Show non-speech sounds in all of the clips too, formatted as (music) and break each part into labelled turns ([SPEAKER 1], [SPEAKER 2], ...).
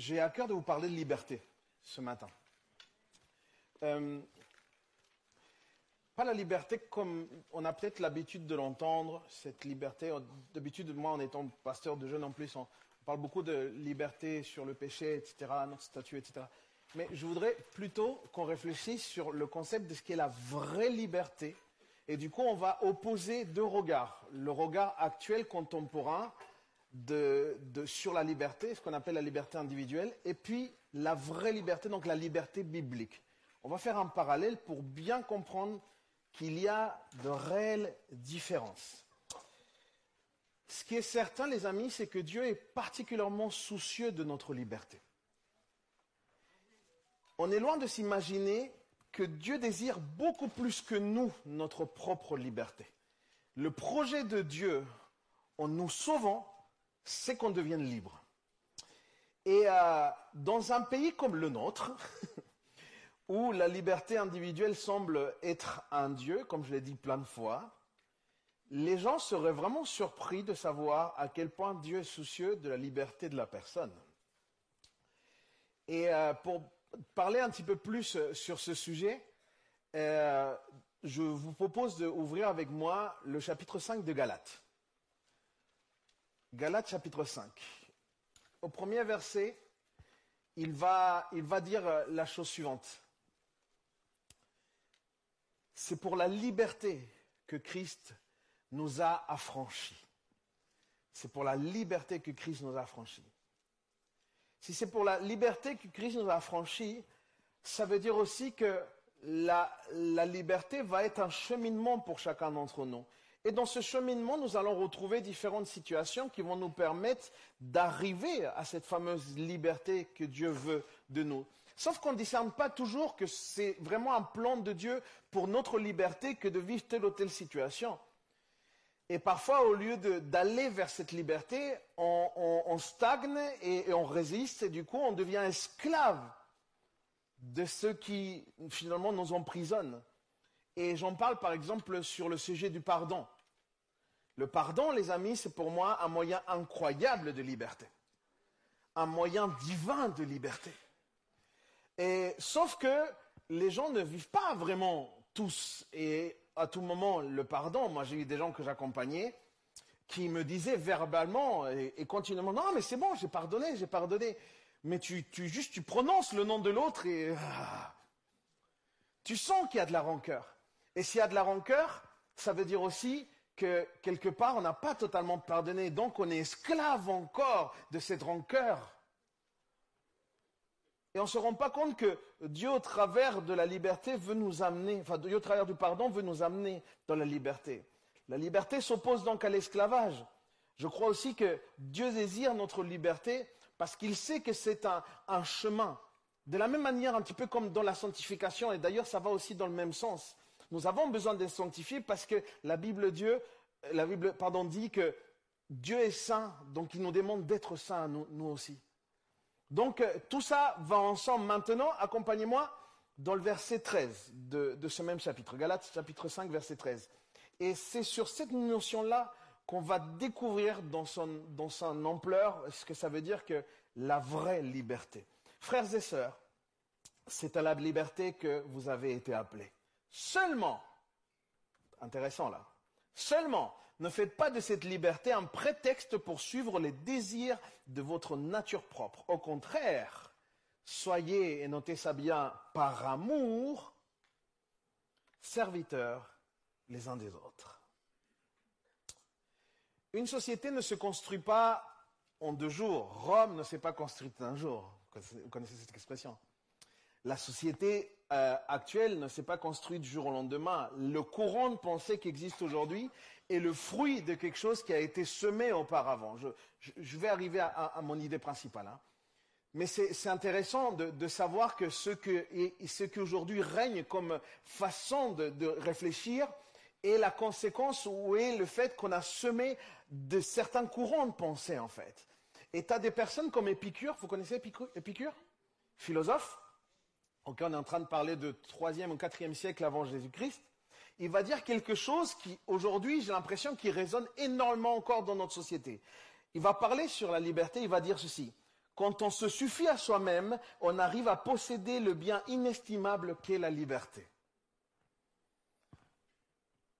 [SPEAKER 1] j'ai à cœur de vous parler de liberté ce matin. Euh, pas la liberté comme on a peut-être l'habitude de l'entendre, cette liberté. D'habitude, moi, en étant pasteur de jeunes en plus, on, parle beaucoup de liberté sur le péché, etc., notre statut, etc. Mais je voudrais plutôt qu'on réfléchisse sur le concept de ce qu'est la vraie liberté. Et du coup, on va opposer deux regards. Le regard actuel, contemporain, sur la liberté, ce qu'on appelle la liberté individuelle, et puis la vraie liberté, donc la liberté biblique. On va faire un parallèle pour bien comprendre qu'il y a de réelles différences. Ce qui est certain, les amis, c'est que Dieu est particulièrement soucieux de notre liberté. On est loin de s'imaginer que Dieu désire beaucoup plus que nous notre propre liberté. Le projet de Dieu en nous sauvant, c'est qu'on devienne libre. Et euh, dans un pays comme le nôtre, (laughs) où la liberté individuelle semble être un Dieu, comme je l'ai dit plein de fois, les gens seraient vraiment surpris de savoir à quel point Dieu est soucieux de la liberté de la personne. Et euh, pour parler un petit peu plus euh, sur ce sujet, je vous propose d'ouvrir avec moi le chapitre 5 de Galates. Galates chapitre 5. Au premier verset, il va, il va dire euh, la chose suivante. C'est pour la liberté que Christ nous a affranchis. C'est pour la liberté que Christ nous a affranchis. Si c'est pour la liberté que Christ nous a affranchis, ça veut dire aussi que la, la liberté va être un cheminement pour chacun d'entre nous. Et dans ce cheminement, nous allons retrouver différentes situations qui vont nous permettre d'arriver à cette fameuse liberté que Dieu veut de nous. Sauf qu'on ne discerne pas toujours que c'est vraiment un plan de Dieu pour notre liberté que de vivre telle ou telle situation. Et parfois, au lieu d'aller vers cette liberté, on, stagne et, et, on résiste, et du coup, on devient esclave de ceux qui, finalement, nous emprisonnent. Et j'en parle par exemple sur le sujet du pardon. Le pardon, les amis, c'est pour moi un moyen incroyable de liberté. Un moyen divin de liberté. Et sauf que les gens ne vivent pas vraiment tous et à tout moment le pardon. Moi, j'ai eu des gens que j'accompagnais qui me disaient verbalement et, continuellement non mais c'est bon j'ai pardonné j'ai pardonné mais tu, tu juste tu prononces le nom de l'autre et ah, tu sens qu'il y a de la rancœur et s'il y a de la rancœur, ça veut dire aussi que quelque part, on n'a pas totalement pardonné. Donc, on est esclave encore de cette rancœur. Et on ne se rend pas compte que Dieu, au travers de la liberté, veut nous amener, enfin, Dieu, au travers du pardon, veut nous amener dans la liberté. La liberté s'oppose donc à l'esclavage. Je crois aussi que Dieu désire notre liberté parce qu'il sait que c'est un, un chemin. De la même manière, un petit peu comme dans la sanctification, et d'ailleurs, ça va aussi dans le même sens. Nous avons besoin d'être sanctifiés parce que la Bible, Dieu, la Bible dit que Dieu est saint, donc il nous demande d'être saints, nous, aussi. Donc euh, tout ça va ensemble. Maintenant, accompagnez-moi dans le verset 13 de, de, ce même chapitre, Galates chapitre 5, verset 13. Et c'est sur cette notion-là qu'on va découvrir dans son, dans son ampleur ce que ça veut dire que la vraie liberté. Frères et sœurs, c'est à la liberté que vous avez été appelés. Seulement, intéressant là, seulement, ne faites pas de cette liberté un prétexte pour suivre les désirs de votre nature propre. Au contraire, soyez, et notez ça bien, par amour, serviteurs les uns des autres. Une société ne se construit pas en deux jours. Rome ne s'est pas construite en un jour. Vous connaissez cette expression? La société euh, actuelle ne s'est pas construite du jour au lendemain. Le courant de pensée qui existe aujourd'hui est le fruit de quelque chose qui a été semé auparavant. Je, vais arriver à, mon idée principale. Hein. Mais c'est intéressant de, savoir que ce, que, qui aujourd'hui règne comme façon de, de, réfléchir est la conséquence ou est le fait qu'on a semé de certains courants de pensée en fait. Et tu as des personnes comme Épicure, vous connaissez Épicure? Philosophe? On est en train de parler de 3e ou 4e siècle avant Jésus-Christ, il va dire quelque chose qui, aujourd'hui, j'ai l'impression qu'il résonne énormément encore dans notre société. Il va parler sur la liberté, il va dire ceci. quand on se suffit à soi-même, on arrive à posséder le bien inestimable qu'est la liberté.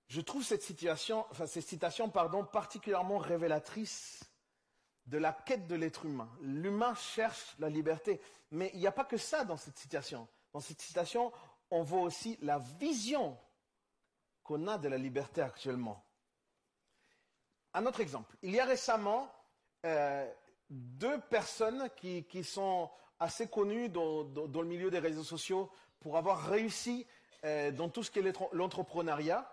[SPEAKER 1] Je trouve cette situation, enfin, cette citation, pardon, particulièrement révélatrice de la quête de l'être humain. L'humain cherche la liberté, mais il n'y a pas que ça dans cette citation. Dans cette citation, on voit aussi la vision qu'on a de la liberté actuellement. Un autre exemple. Il y a récemment euh, deux personnes qui, sont assez connues dans, le milieu des réseaux sociaux pour avoir réussi euh, dans tout ce qui est l'entrepreneuriat.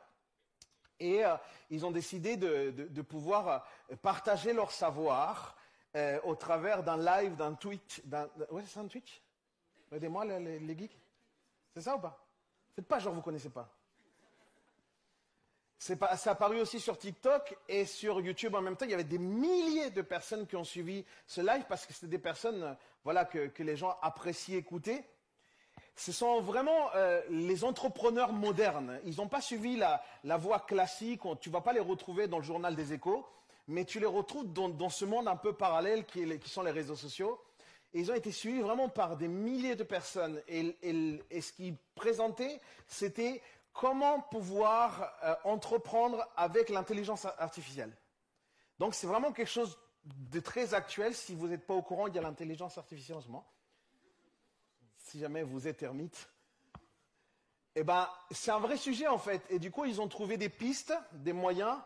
[SPEAKER 1] Et euh, ils ont décidé de, pouvoir partager leur savoir au travers d'un live, d'un Twitch. Oui, c'est un Twitch? Aidez-moi les, geeks. C'est ça ou pas? Faites pas genre vous connaissez pas. C'est apparu aussi sur TikTok et sur YouTube en même temps. Il y avait des milliers de personnes qui ont suivi ce live parce que c'était des personnes euh, voilà, que, les gens apprécient écouter. Ce sont vraiment euh, les entrepreneurs modernes. Ils n'ont pas suivi la, voie classique. Tu vas pas les retrouver dans le journal des échos, mais tu les retrouves dans, ce monde un peu parallèle qui, sont les réseaux sociaux. Et ils ont été suivis vraiment par des milliers de personnes. Et, et ce qu'ils présentaient, c'était comment pouvoir euh, entreprendre avec l'intelligence artificielle. Donc c'est vraiment quelque chose de très actuel. Si vous n'êtes pas au courant, il y a l'intelligence artificielle en ce moment. Si jamais vous êtes ermite. Eh ben, c'est un vrai sujet en fait. Et du coup, ils ont trouvé des pistes, des moyens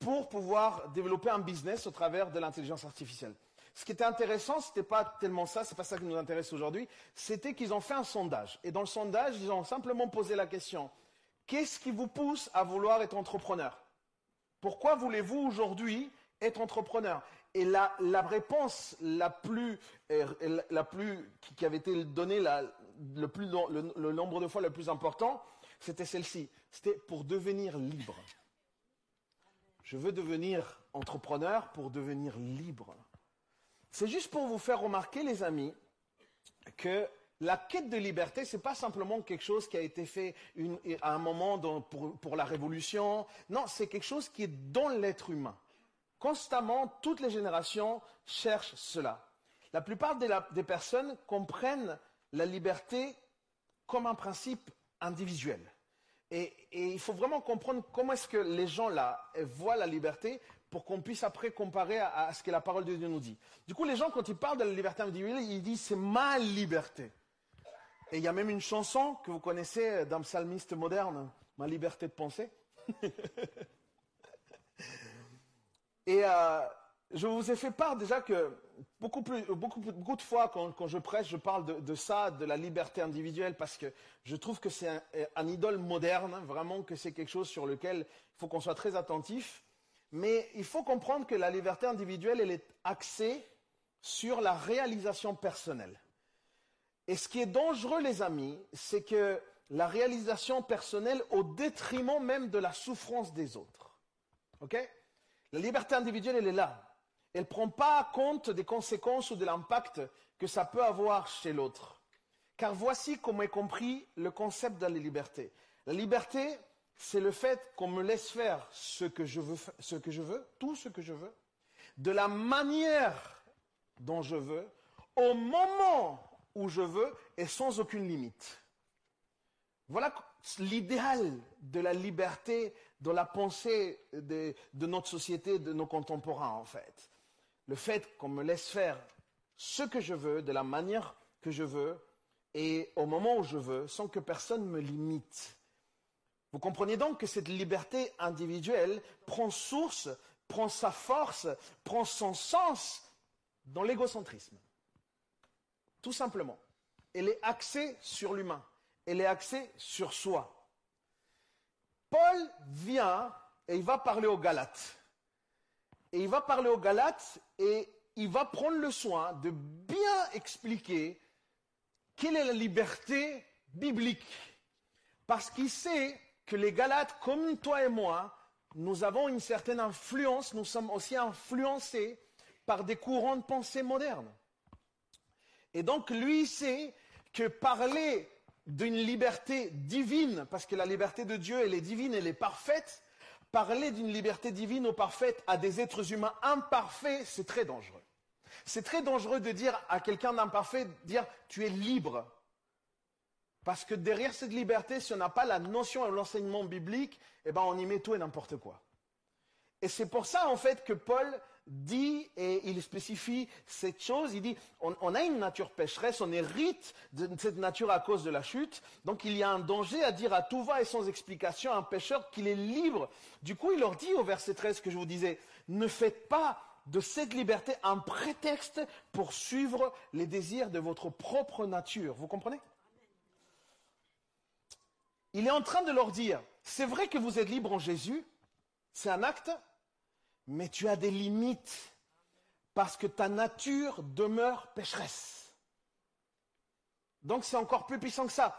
[SPEAKER 1] pour pouvoir développer un business au travers de l'intelligence artificielle. Ce qui était intéressant, ce n'était pas tellement ça, c'est pas ça qui nous intéresse aujourd'hui, c'était qu'ils ont fait un sondage. Et dans le sondage, ils ont simplement posé la question Qu'est-ce qui vous pousse à vouloir être entrepreneur? Pourquoi voulez-vous aujourd'hui être entrepreneur? Et la, réponse la plus, euh, qui avait été donnée le nombre de fois le plus important, c'était celle-ci. C'était pour devenir libre. Je veux devenir entrepreneur pour devenir libre. C'est juste pour vous faire remarquer, les amis, que la quête de liberté, ce n'est pas simplement quelque chose qui a été fait à un moment pour, la révolution. Non, c'est quelque chose qui est dans l'être humain. Constamment, toutes les générations cherchent cela. La plupart des, personnes comprennent la liberté comme un principe individuel. Et, il faut vraiment comprendre comment est-ce que les gens voient la liberté pour qu'on puisse après comparer à, ce que la parole de Dieu nous dit. Du coup, les gens, quand ils parlent de la liberté individuelle, ils disent c'est ma liberté. Et il y a même une chanson que vous connaissez d'un psalmiste moderne, Ma liberté de penser. (laughs) Et euh, je vous ai fait part déjà que beaucoup, de fois, quand, je prêche, je parle de, ça, de la liberté individuelle, parce que je trouve que c'est un, idole moderne, vraiment que c'est quelque chose sur lequel il faut qu'on soit très attentif. Mais il faut comprendre que la liberté individuelle, elle est axée sur la réalisation personnelle. Et ce qui est dangereux, les amis, c'est que la réalisation personnelle au détriment même de la souffrance des autres. OK? La liberté individuelle, elle est là. Elle ne prend pas compte des conséquences ou de l'impact que ça peut avoir chez l'autre. Car voici comment est compris le concept de la liberté. La liberté, c'est le fait qu'on me laisse faire ce que je veux, ce que je veux, tout ce que je veux, de la manière dont je veux, au moment où je veux et sans aucune limite. Voilà l'idéal de la liberté dans la pensée de, notre société, de nos contemporains en fait. Le fait qu'on me laisse faire ce que je veux, de la manière que je veux, et au moment où je veux, sans que personne me limite. Vous comprenez donc que cette liberté individuelle prend source, prend sa force, prend son sens dans l'égocentrisme. Tout simplement. Elle est axée sur l'humain. Elle est axée sur soi. Paul vient et il va parler aux Galates. Et il va parler aux Galates et il va prendre le soin de bien expliquer quelle est la liberté biblique. Parce qu'il sait que les Galates, comme toi et moi, nous avons une certaine influence, nous sommes aussi influencés par des courants de pensée modernes. Et donc lui sait que parler d'une liberté divine, parce que la liberté de Dieu, elle est divine, elle est parfaite, parler d'une liberté divine ou parfaite à des êtres humains imparfaits, c'est très dangereux. c'est très dangereux de dire à quelqu'un d'imparfait, dire tu es libre. Parce que derrière cette liberté, si on n'a pas la notion et l'enseignement biblique, eh ben on y met tout et n'importe quoi. Et c'est pour ça en fait que Paul dit, et il spécifie cette chose, il dit, on, a une nature pécheresse, on hérite de cette nature à cause de la chute, donc il y a un danger à dire à tout va et sans explication à un pécheur qu'il est libre. Du coup, il leur dit au verset 13 que je vous disais, ne faites pas de cette liberté un prétexte pour suivre les désirs de votre propre nature. Vous comprenez? Il est en train de leur dire, c'est vrai que vous êtes libre en Jésus, c'est un acte, mais tu as des limites parce que ta nature demeure pécheresse. Donc c'est encore plus puissant que ça.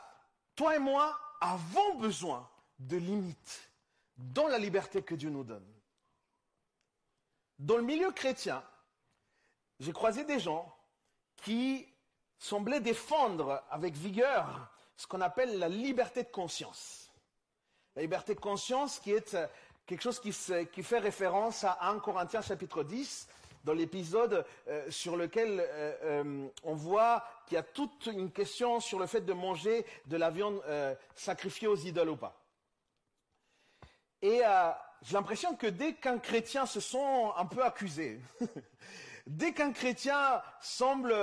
[SPEAKER 1] Toi et moi avons besoin de limites dans la liberté que Dieu nous donne. Dans le milieu chrétien, j'ai croisé des gens qui semblaient défendre avec vigueur ce qu'on appelle la liberté de conscience. La liberté de conscience qui est quelque chose qui, fait référence à 1 Corinthiens chapitre 10, dans l'épisode euh, sur lequel euh, euh, on voit qu'il y a toute une question sur le fait de manger de la viande sacrifiée aux idoles ou pas. Et j'ai l'impression que dès qu'un chrétien se sent un peu accusé, (laughs) dès qu'un chrétien semble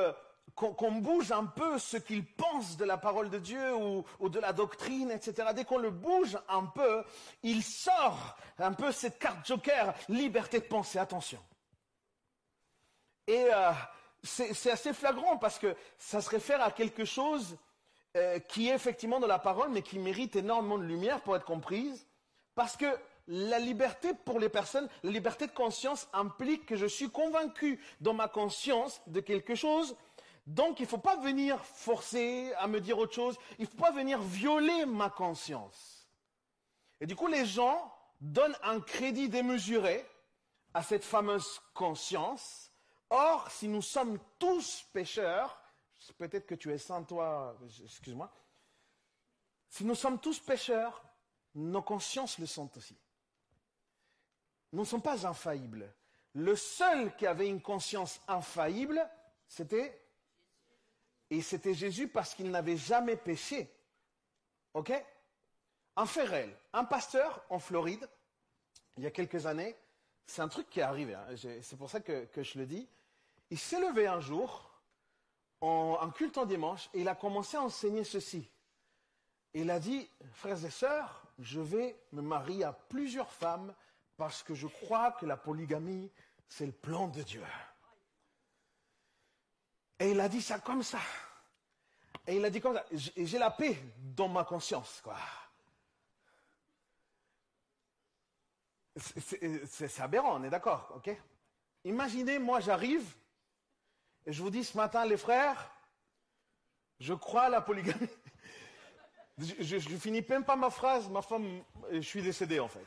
[SPEAKER 1] qu'on bouge un peu ce qu'il pense de la parole de Dieu ou, de la doctrine, etc. Dès qu'on le bouge un peu, il sort un peu cette carte joker, liberté de penser, attention. Et euh, c'est assez flagrant parce que ça se réfère à quelque chose euh, qui est effectivement de la parole, mais qui mérite énormément de lumière pour être comprise. Parce que la liberté pour les personnes, la liberté de conscience implique que je suis convaincu dans ma conscience de quelque chose donc, il ne faut pas venir forcer à me dire autre chose. Il ne faut pas venir violer ma conscience. Et du coup, les gens donnent un crédit démesuré à cette fameuse conscience. Or, si nous sommes tous pécheurs, peut-être que tu es sans toi, excuse-moi, si nous sommes tous pécheurs, nos consciences le sont aussi. Nous ne sommes pas infaillibles. Le seul qui avait une conscience infaillible, c'était et c'était Jésus parce qu'il n'avait jamais péché. OK? Un fait réel. Un pasteur en Floride, il y a quelques années, c'est un truc qui est arrivé, hein. c'est pour ça que, je le dis. Il s'est levé un jour, en culte en dimanche, et il a commencé à enseigner ceci. il a dit, frères et sœurs, je vais me marier à plusieurs femmes parce que je crois que la polygamie, c'est le plan de Dieu. Et il a dit ça comme ça. Et il a dit comme ça, j'ai la paix dans ma conscience, quoi. C'est aberrant, on est d'accord, ok? Imaginez, moi j'arrive et je vous dis ce matin, les frères, je crois à la polygamie. (laughs) Je, je, finis même pas ma phrase, ma femme, je suis décédé en fait.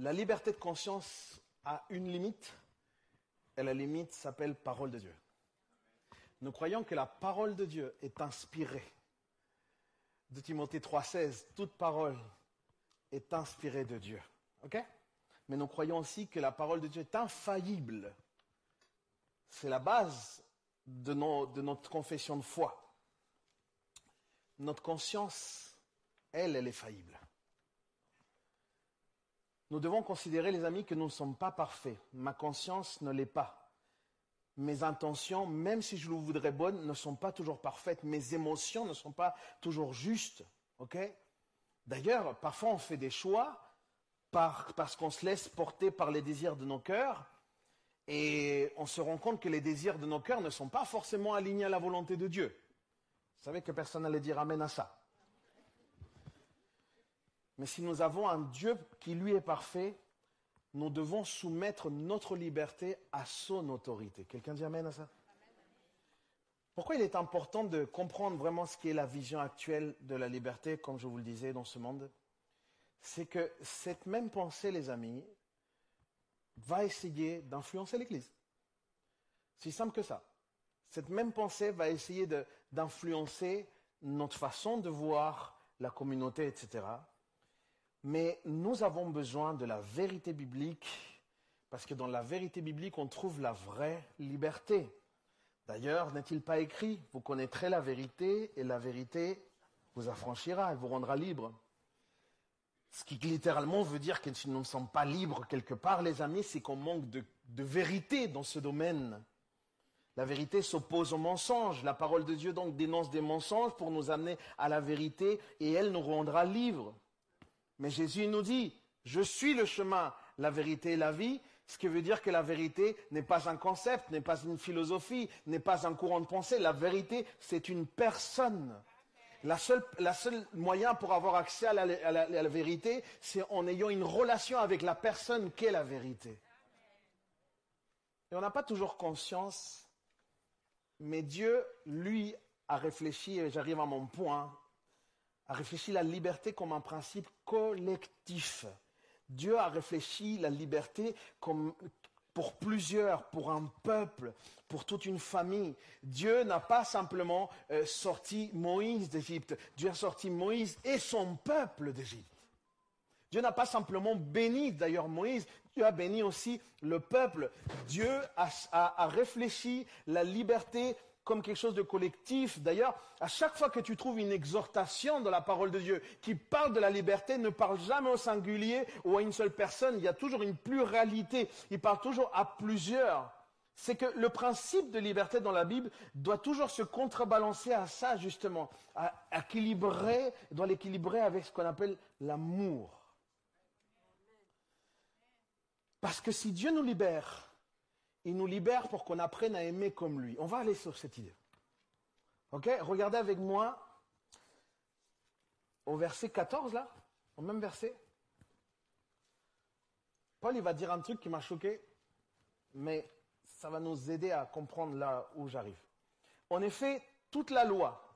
[SPEAKER 1] La liberté de conscience a une limite, et la limite s'appelle parole de Dieu. Nous croyons que la parole de Dieu est inspirée. De Timothée 3,16, toute parole est inspirée de Dieu. Mais nous croyons aussi que la parole de Dieu est infaillible. C'est la base de, de notre confession de foi. Notre conscience, elle, elle est faillible. Nous devons considérer, les amis, que nous ne sommes pas parfaits. Ma conscience ne l'est pas. Mes intentions, même si je le voudrais bonnes, ne sont pas toujours parfaites. Mes émotions ne sont pas toujours justes. D'ailleurs, parfois on fait des choix parce qu'on se laisse porter par les désirs de nos cœurs et on se rend compte que les désirs de nos cœurs ne sont pas forcément alignés à la volonté de Dieu. Vous savez que personne n'allait dire Amen à ça. Mais si nous avons un Dieu qui lui est parfait, nous devons soumettre notre liberté à son autorité. Quelqu'un dit Amen à ça? Pourquoi il est important de comprendre vraiment ce qui est la vision actuelle de la liberté, comme je vous le disais, dans ce monde? C'est que cette même pensée, les amis, va essayer d'influencer l'Église. C'est simple que ça. Cette même pensée va essayer d'influencer notre façon de voir la communauté, etc Mais nous avons besoin de la vérité biblique, parce que dans la vérité biblique, on trouve la vraie liberté. D'ailleurs, n'est-il pas écrit, vous connaîtrez la vérité et la vérité vous affranchira, elle vous rendra libre. Ce qui littéralement veut dire que si nous ne sommes pas libres quelque part, les amis, c'est qu'on manque de, vérité dans ce domaine. La vérité s'oppose au mensonge. La parole de Dieu donc dénonce des mensonges pour nous amener à la vérité et elle nous rendra libres. Mais Jésus nous dit, je suis le chemin, la vérité et la vie, ce qui veut dire que la vérité n'est pas un concept, n'est pas une philosophie, n'est pas un courant de pensée. La vérité, c'est une personne. La seule, la seule moyen pour avoir accès à la, à la, à la vérité, c'est en ayant une relation avec la personne qu'est la vérité. Et on n'a pas toujours conscience, mais Dieu, lui, a réfléchi, et j'arrive à mon point, a réfléchi la liberté comme un principe collectif. Dieu a réfléchi la liberté comme, pour plusieurs, pour un peuple, pour toute une famille. Dieu n'a pas simplement euh, sorti Moïse d'Égypte, Dieu a sorti Moïse et son peuple d'Égypte. Dieu n'a pas simplement béni d'ailleurs Moïse, Dieu a béni aussi le peuple. Dieu a, a, a réfléchi la liberté comme quelque chose de collectif. D'ailleurs, à chaque fois que tu trouves une exhortation dans la parole de Dieu qui parle de la liberté, ne parle jamais au singulier ou à une seule personne. Il y a toujours une pluralité. Il parle toujours à plusieurs. C'est que le principe de liberté dans la Bible doit toujours se contrebalancer à ça, justement, à équilibrer, doit l'équilibrer avec ce qu'on appelle l'amour. Parce que si Dieu nous libère, il nous libère pour qu'on apprenne à aimer comme lui. On va aller sur cette idée. Ok? Regardez avec moi au verset 14, là, au même verset. Paul, il va dire un truc qui m'a choqué, mais ça va nous aider à comprendre là où j'arrive. En effet, toute la loi,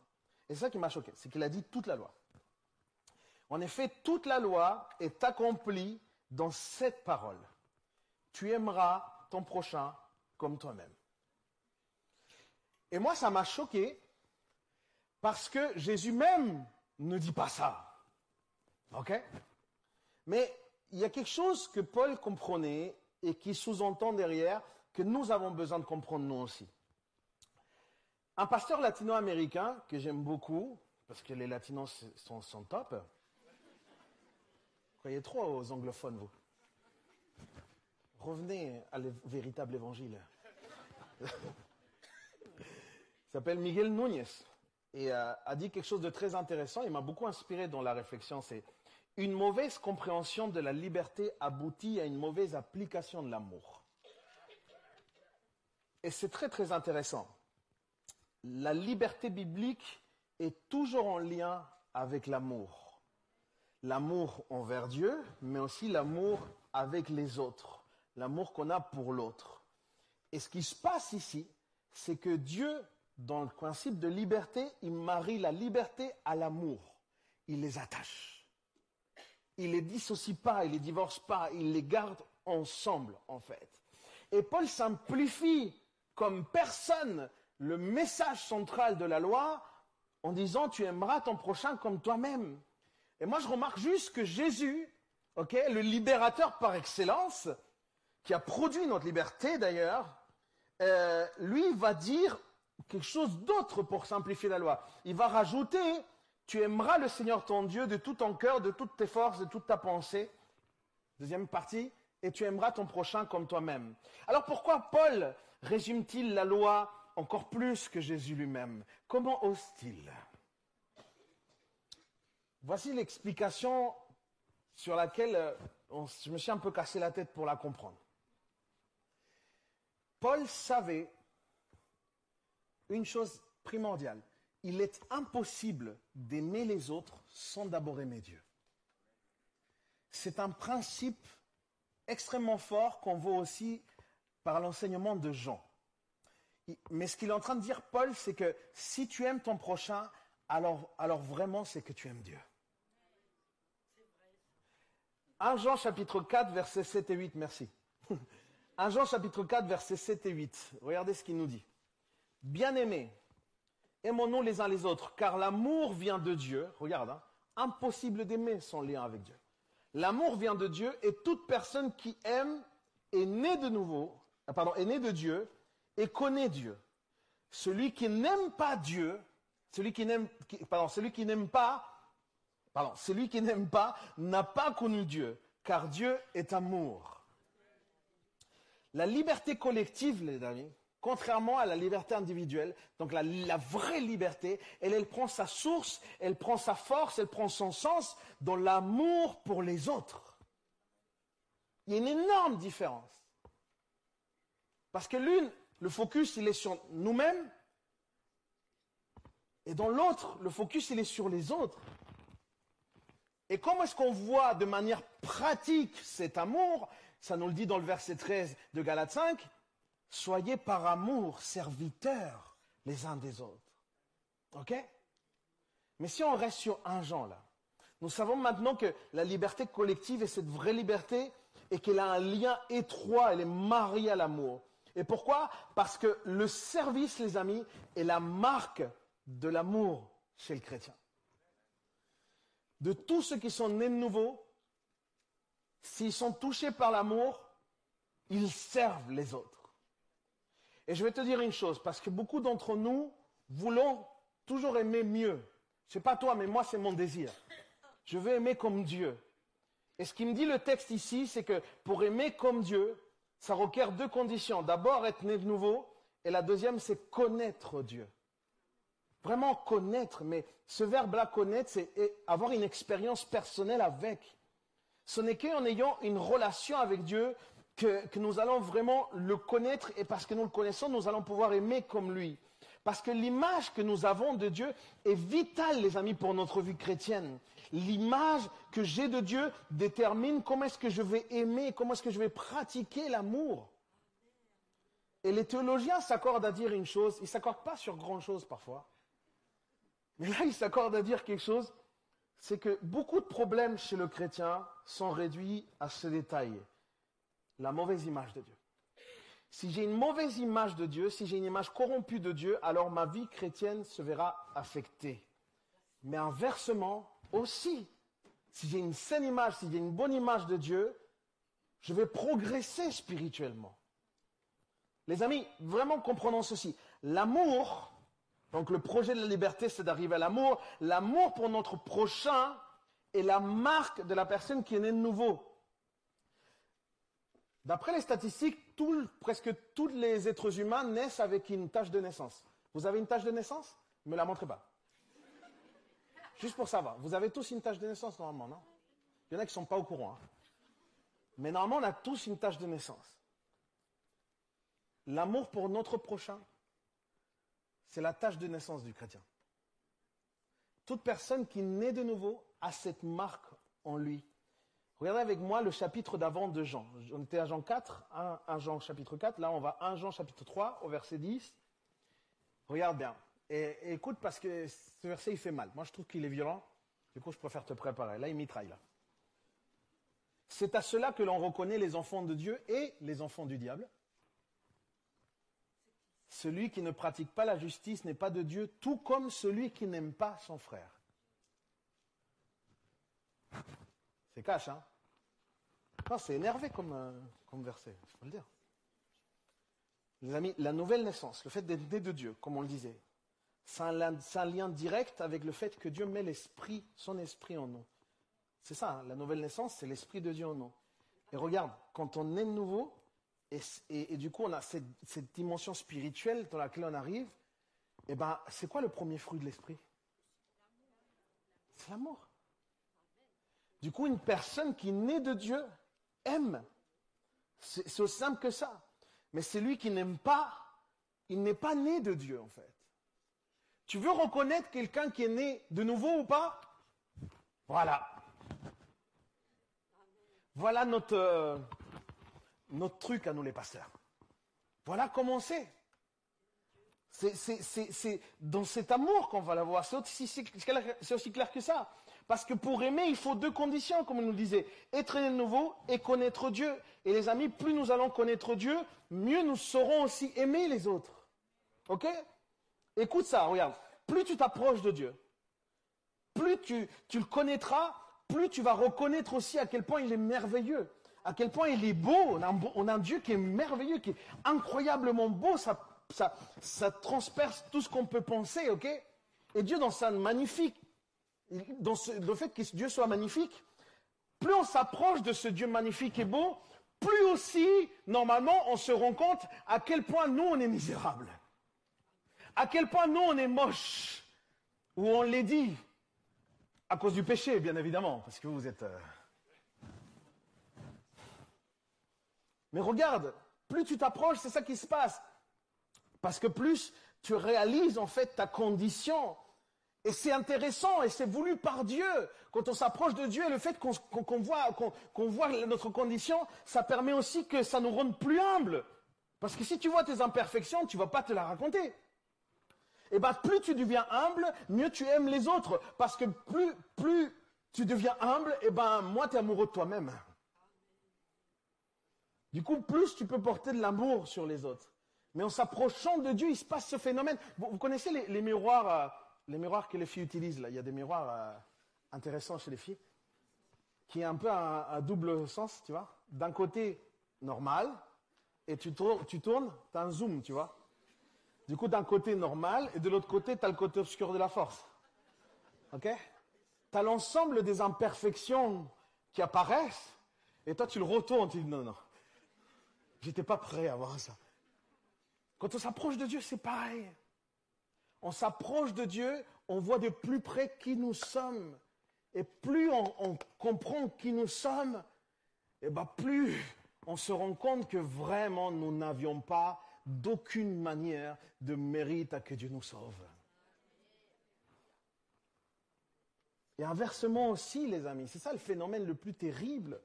[SPEAKER 1] et c'est ça qui m'a choqué, c'est qu'il a dit toute la loi. En effet, toute la loi est accomplie dans cette parole. Tu aimeras ton prochain comme toi-même. Et moi, ça m'a choqué parce que Jésus même ne dit pas ça. OK? Mais il y a quelque chose que Paul comprenait et qui sous-entend derrière que nous avons besoin de comprendre nous aussi. Un pasteur latino-américain que j'aime beaucoup, parce que les latinos sont, sont top. Croyez trop aux anglophones, vous? Revenez à le véritable évangile. Il (laughs) s'appelle Miguel Núñez et euh, a dit quelque chose de très intéressant. Il m'a beaucoup inspiré dans la réflexion. C'est une mauvaise compréhension de la liberté aboutit à une mauvaise application de l'amour. Et c'est très très intéressant. La liberté biblique est toujours en lien avec l'amour. L'amour envers Dieu, mais aussi l'amour avec les autres l'amour qu'on a pour l'autre. Et ce qui se passe ici, c'est que Dieu, dans le principe de liberté, il marie la liberté à l'amour. Il les attache. Il les dissocie pas, il les divorce pas, il les garde ensemble, en fait. Et Paul simplifie comme personne le message central de la loi en disant tu aimeras ton prochain comme toi-même. Et moi, je remarque juste que Jésus, ok, le libérateur par excellence, qui a produit notre liberté d'ailleurs, euh, lui va dire quelque chose d'autre pour simplifier la loi. Il va rajouter, tu aimeras le Seigneur ton Dieu de tout ton cœur, de toutes tes forces, de toute ta pensée. Deuxième partie, et tu aimeras ton prochain comme toi-même. Alors pourquoi Paul résume-t-il la loi encore plus que Jésus lui-même? Comment ose-t-il? Voici l'explication sur laquelle euh, je me suis un peu cassé la tête pour la comprendre. Paul savait une chose primordiale. Il est impossible d'aimer les autres sans d'abord aimer Dieu. C'est un principe extrêmement fort qu'on voit aussi par l'enseignement de Jean. Mais ce qu'il est en train de dire, Paul, c'est que si tu aimes ton prochain, alors, alors vraiment, c'est que tu aimes Dieu. 1 Jean chapitre 4, versets 7 et 8, merci. (laughs) 1 Jean chapitre 4, versets 7 et 8. Regardez ce qu'il nous dit. Bien-aimés, aimons-nous les uns les autres, car l'amour vient de Dieu. Regarde, hein, impossible d'aimer sans lien avec Dieu. L'amour vient de Dieu et toute personne qui aime est née de nouveau, ah, pardon, est née de Dieu et connaît Dieu. Celui qui n'aime pas Dieu, celui qui n'aime, pardon, celui qui n'aime pas, pardon, celui qui n'aime pas n'a pas connu Dieu, car Dieu est amour. La liberté collective, les amis, contrairement à la liberté individuelle, donc la, vraie liberté, elle, elle prend sa source, elle prend sa force, elle prend son sens dans l'amour pour les autres. Il y a une énorme différence. Parce que l'une, le focus, il est sur nous-mêmes, et dans l'autre, le focus, il est sur les autres. Et comment est-ce qu'on voit de manière pratique cet amour Ça nous le dit dans le verset 13 de Galates 5. Soyez par amour serviteurs les uns des autres. OK? Mais si on reste sur un genre là, nous savons maintenant que la liberté collective est cette vraie liberté et qu'elle a un lien étroit, elle est mariée à l'amour. Et pourquoi? Parce que le service, les amis, est la marque de l'amour chez le chrétien. De tous ceux qui sont nés de nouveau, s'ils sont touchés par l'amour, ils servent les autres. Et je vais te dire une chose, parce que beaucoup d'entre nous voulons toujours aimer mieux. Sais pas toi, mais moi, c'est mon désir. Je veux aimer comme Dieu. Et ce qui me dit le texte ici, c'est que pour aimer comme Dieu, ça requiert deux conditions. D'abord, être né de nouveau, et la deuxième, c'est connaître Dieu. Vraiment connaître, mais ce verbe-là, connaître, c'est avoir une expérience personnelle avec. Ce n'est qu'en ayant une relation avec Dieu que, nous allons vraiment le connaître et parce que nous le connaissons, nous allons pouvoir aimer comme lui. Parce que l'image que nous avons de Dieu est vitale, les amis, pour notre vie chrétienne. L'image que j'ai de Dieu détermine comment est-ce que je vais aimer, comment est-ce que je vais pratiquer l'amour. Et les théologiens s'accordent à dire une chose, ils s'accordent pas sur grand chose parfois. Mais là, ils s'accordent à dire quelque chose, c'est que beaucoup de problèmes chez le chrétien sont réduits à ce détail la mauvaise image de Dieu. Si j'ai une mauvaise image de Dieu, si j'ai une image corrompue de Dieu, alors ma vie chrétienne se verra affectée. Mais inversement aussi, si j'ai une saine image, si j'ai une bonne image de Dieu, je vais progresser spirituellement. Les amis, vraiment comprenons ceci. L'amour, donc le projet de la liberté, c'est d'arriver à l'amour. L'amour pour notre prochain est la marque de la personne qui est née de nouveau. D'après les statistiques, presque tous les êtres humains naissent avec une tâche de naissance. Vous avez une tâche de naissance? Ne me la montrez pas. Juste pour savoir. Vous avez tous une tâche de naissance normalement, non? Il y en a qui ne sont pas au courant. Hein. Mais normalement, on a tous une tâche de naissance. L'amour pour notre prochain, c'est la tâche de naissance du chrétien. Toute personne qui naît de nouveau a cette marque en lui. Regardez avec moi le chapitre d'avant de Jean. On était à Jean 4, 1, Jean chapitre 4. Là, on va à 1 Jean chapitre 3 au verset 10. Regarde bien. Et, écoute parce que ce verset, il fait mal. Moi, je trouve qu'il est violent. Du coup, je préfère te préparer. Là, il mitraille. C'est à cela que l'on reconnaît les enfants de Dieu et les enfants du diable. Celui qui ne pratique pas la justice n'est pas de Dieu, tout comme celui qui n'aime pas son frère. C'est cash, hein c'est énervé comme, euh, comme verset, il faut le dire. Les amis, la nouvelle naissance, le fait d'être né de Dieu, comme on le disait, c'est un, lien direct avec le fait que Dieu met l'esprit, son esprit en nous. C'est ça, hein, la nouvelle naissance, c'est l'esprit de Dieu en nous. Et regarde, quand on est nouveau, et, du coup on a cette, dimension spirituelle dans laquelle on arrive, et eh ben, c'est quoi le premier fruit de l'esprit? C'est l'amour. Du coup, une personne qui naît de Dieu aime. C'est aussi simple que ça. Mais celui qui n'aime pas, il n'est pas né de Dieu en fait. Tu veux reconnaître quelqu'un qui est né de nouveau ou pas? Voilà. Voilà notre, euh, notre truc à nous les pasteurs. Voilà comment c'est. C'est dans cet amour qu'on va l'avoir. C'est aussi clair que ça. Parce que pour aimer, il faut deux conditions, comme on nous disait. Être de nouveau et connaître Dieu. Et les amis, plus nous allons connaître Dieu, mieux nous saurons aussi aimer les autres. Ok? Écoute ça, regarde. Plus tu t'approches de Dieu, plus tu le connaîtras, plus tu vas reconnaître aussi à quel point il est merveilleux, à quel point il est beau. On a un, Dieu qui est merveilleux, qui est incroyablement beau. Ça, ça, ça transperce tout ce qu'on peut penser, ok? Et Dieu, dans sa magnifique, dans ce, le fait que Dieu soit magnifique, plus on s'approche de ce Dieu magnifique et beau, plus aussi, normalement, on se rend compte à quel point nous, on est misérables. À quel point nous, on est moche. Ou on l'est dit. À cause du péché, bien évidemment, parce que vous êtes... Euh, Mais regarde, plus tu t'approches, c'est ça qui se passe. Parce que plus tu réalises en fait ta condition. Et c'est intéressant et c'est voulu par Dieu. Quand on s'approche de Dieu, le fait qu'on voit, notre condition, ça permet aussi que ça nous rende plus humbles. Parce que si tu vois tes imperfections, tu vas pas te la raconter. Et bien, plus tu deviens humble, mieux tu aimes les autres. Parce que plus, tu deviens humble, et ben, moins tu es amoureux de toi-même. Du coup, plus tu peux porter de l'amour sur les autres. Mais en s'approchant de Dieu, il se passe ce phénomène. Vous, connaissez les, miroirs, euh, les miroirs que les filles utilisent là? Il y a des miroirs euh, intéressants chez les filles, qui ont un peu un, double sens, tu vois? D'un côté normal, et tu, tournes, tu as un zoom, tu vois? Du coup, d'un côté normal, et de l'autre côté, tu as le côté obscur de la force. Ok? Tu as l'ensemble des imperfections qui apparaissent, et toi, tu le retournes, tu dis non, non. J'étais pas prêt à voir ça. Quand on s'approche de Dieu, c'est pareil. On s'approche de Dieu, on voit de plus près qui nous sommes. Et plus on, comprend qui nous sommes, et ben plus on se rend compte que vraiment nous n'avions pas d'aucune manière de mérite à que Dieu nous sauve. Et inversement aussi, les amis, c'est ça le phénomène le plus terrible.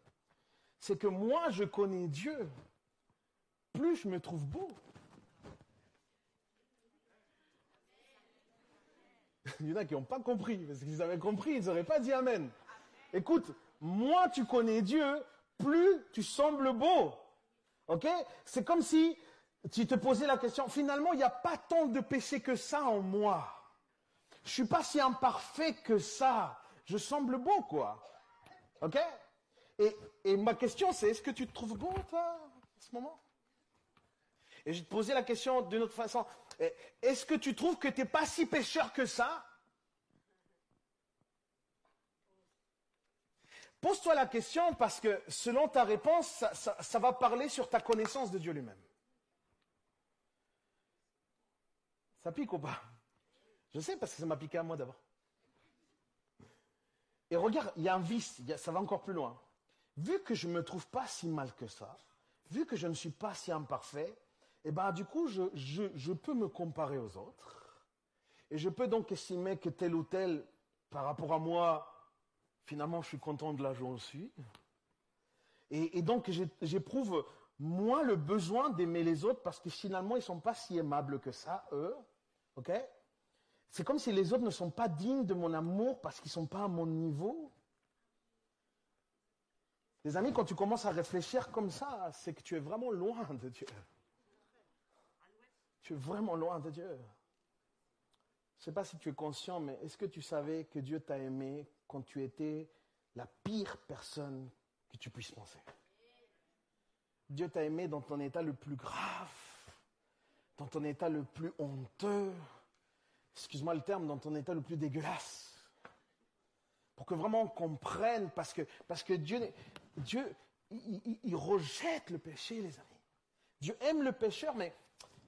[SPEAKER 1] C'est que moi, je connais Dieu, plus je me trouve beau. (laughs) Il y en a qui n'ont pas compris, parce qu'ils avaient compris, ils n'auraient pas dit Amen. Écoute, moins tu connais Dieu, plus tu sembles beau. Ok? C'est comme si tu te posais la question, finalement, il n'y a pas tant de péché que ça en moi. Je suis pas si imparfait que ça. Je semble beau, quoi. Ok? Et, et ma question, c'est, est-ce que tu te trouves beau, toi, à ce moment? Et je vais te poser la question d'une autre façon. Est-ce que tu trouves que tu n'es pas si pécheur que ça? Pose-toi la question parce que selon ta réponse, ça, va parler sur ta connaissance de Dieu lui-même. Ça pique ou pas? Je sais parce que ça m'a piqué à moi d'abord. Et regarde, il y a un vice, ça va encore plus loin. Vu que je ne me trouve pas si mal que ça, vu que je ne suis pas si imparfait, et eh bien du coup, je, je, peux me comparer aux autres. Et je peux donc estimer que tel ou tel, par rapport à moi, finalement, je suis content de la joie aussi. Et, et donc, j'éprouve moins le besoin d'aimer les autres parce que finalement, ils ne sont pas si aimables que ça, eux. OK? C'est comme si les autres ne sont pas dignes de mon amour parce qu'ils ne sont pas à mon niveau. Les amis, quand tu commences à réfléchir comme ça, c'est que tu es vraiment loin de Dieu. Tu es vraiment loin de Dieu. Je ne sais pas si tu es conscient, mais est-ce que tu savais que Dieu t'a aimé quand tu étais la pire personne que tu puisses penser? Dieu t'a aimé dans ton état le plus grave, dans ton état le plus honteux, excuse-moi le terme, dans ton état le plus dégueulasse. Pour que vraiment on comprenne, parce que, parce que Dieu, Dieu il rejette le péché, les amis. Dieu aime le pécheur, mais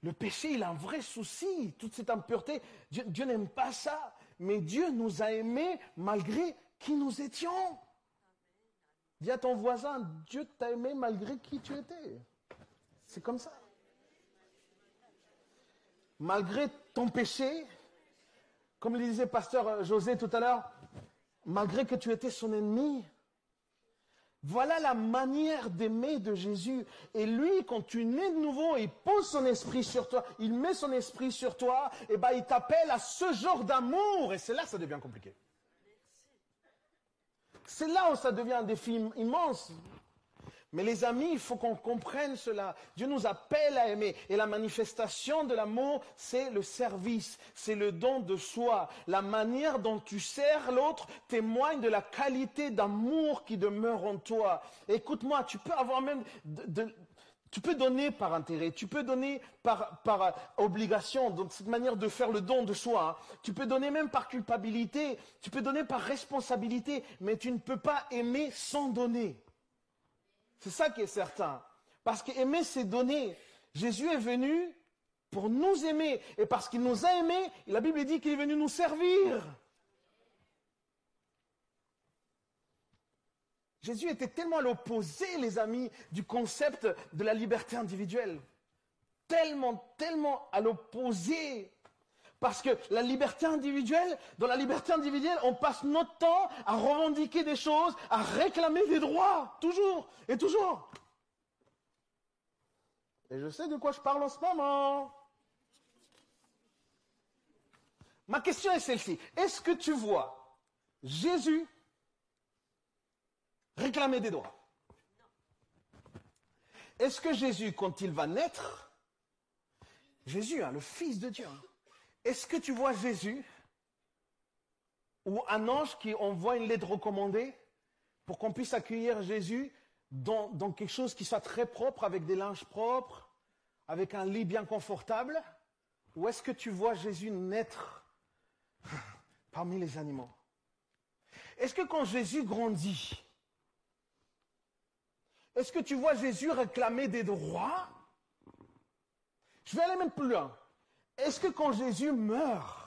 [SPEAKER 1] le péché, il a un vrai souci, toute cette impureté. Dieu, n'aime pas ça. Mais Dieu nous a aimés malgré qui nous étions. Dis à ton voisin, Dieu t'a aimé malgré qui tu étais. C'est comme ça. Malgré ton péché, comme le disait pasteur José tout à l'heure, malgré que tu étais son ennemi, voilà la manière d'aimer de Jésus. Et lui, quand tu nais de nouveau, il pose son esprit sur toi, il met son esprit sur toi, et ben il t'appelle à ce genre d'amour. Et c'est là que ça devient compliqué. C'est là où ça devient un défi immense. Mais les amis, il faut qu'on comprenne cela. Dieu nous appelle à aimer. Et la manifestation de l'amour, c'est le service, c'est le don de soi. La manière dont tu sers l'autre témoigne de la qualité d'amour qui demeure en toi. Écoute-moi, tu peux avoir même de, tu peux donner par intérêt, tu peux donner par, par obligation, donc cette manière de faire le don de soi. Hein. Tu peux donner même par culpabilité, tu peux donner par responsabilité, mais tu ne peux pas aimer sans donner. C'est ça qui est certain. Parce qu'aimer, c'est donner. Jésus est venu pour nous aimer. Et parce qu'il nous a aimés, la Bible dit qu'il est venu nous servir. Jésus était tellement à l'opposé, les amis, du concept de la liberté individuelle. Tellement, tellement à l'opposé. Parce que la liberté individuelle, dans la liberté individuelle, on passe notre temps à revendiquer des choses, à réclamer des droits, toujours et toujours. Et je sais de quoi je parle en ce moment. Ma question est celle-ci. Est-ce que tu vois Jésus réclamer des droits? Est-ce que Jésus, quand il va naître, Jésus, hein, le Fils de Dieu, hein, est-ce que tu vois Jésus ou un ange qui envoie une lettre recommandée pour qu'on puisse accueillir Jésus dans, quelque chose qui soit très propre, avec des linges propres, avec un lit bien confortable? Ou est-ce que tu vois Jésus naître (laughs) parmi les animaux? Est-ce que quand Jésus grandit, est-ce que tu vois Jésus réclamer des droits? Je vais aller même plus loin. Est-ce que quand Jésus meurt,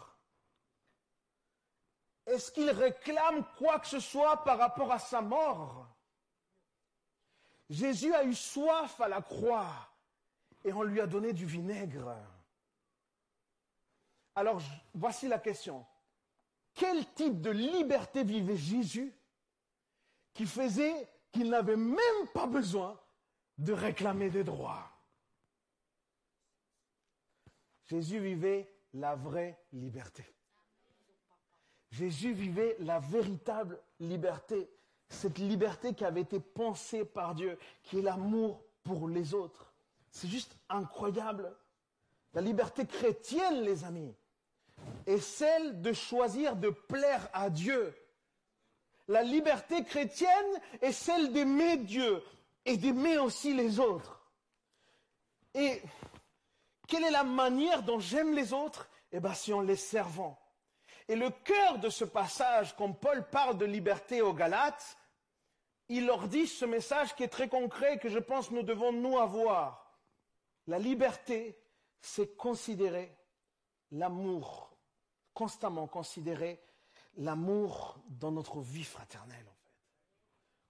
[SPEAKER 1] est-ce qu'il réclame quoi que ce soit par rapport à sa mort? Jésus a eu soif à la croix et on lui a donné du vinaigre. Alors voici la question. Quel type de liberté vivait Jésus qui faisait qu'il n'avait même pas besoin de réclamer des droits? Jésus vivait la vraie liberté. Jésus vivait la véritable liberté, cette liberté qui avait été pensée par Dieu, qui est l'amour pour les autres. C'est juste incroyable. La liberté chrétienne, les amis, est celle de choisir de plaire à Dieu la liberté chrétienne est celle d'aimer Dieu et d'aimer aussi les autres. Et quelle est la manière dont j'aime les autres? Eh bien, si en les servant. Et le cœur de ce passage, quand Paul parle de liberté aux Galates, il leur dit ce message qui est très concret que je pense nous devons nous avoir. La liberté, c'est considérer l'amour, constamment considérer l'amour dans notre vie fraternelle, en fait.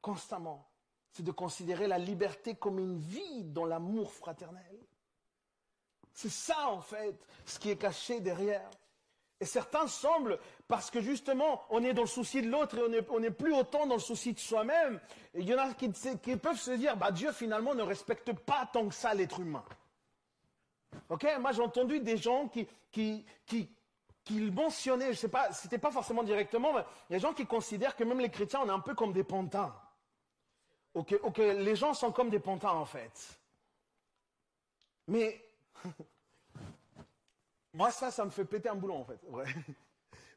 [SPEAKER 1] Constamment. C'est de considérer la liberté comme une vie dans l'amour fraternel. C'est ça, en fait, ce qui est caché derrière. Et certains semblent, parce que justement, on est dans le souci de l'autre et on n'est plus autant dans le souci de soi-même. Il y en a qui, peuvent se dire, bah, Dieu finalement ne respecte pas tant que ça l'être humain. Ok? Moi, j'ai entendu des gens qui, qui, qui, qu'il mentionnait, je sais pas, c'était pas forcément directement, mais il y a des gens qui considèrent que même les chrétiens, on est un peu comme des pantins. Ok, ok, les gens sont comme des pantins en fait. Mais (laughs) moi ça, ça me fait péter un boulon en fait. (laughs)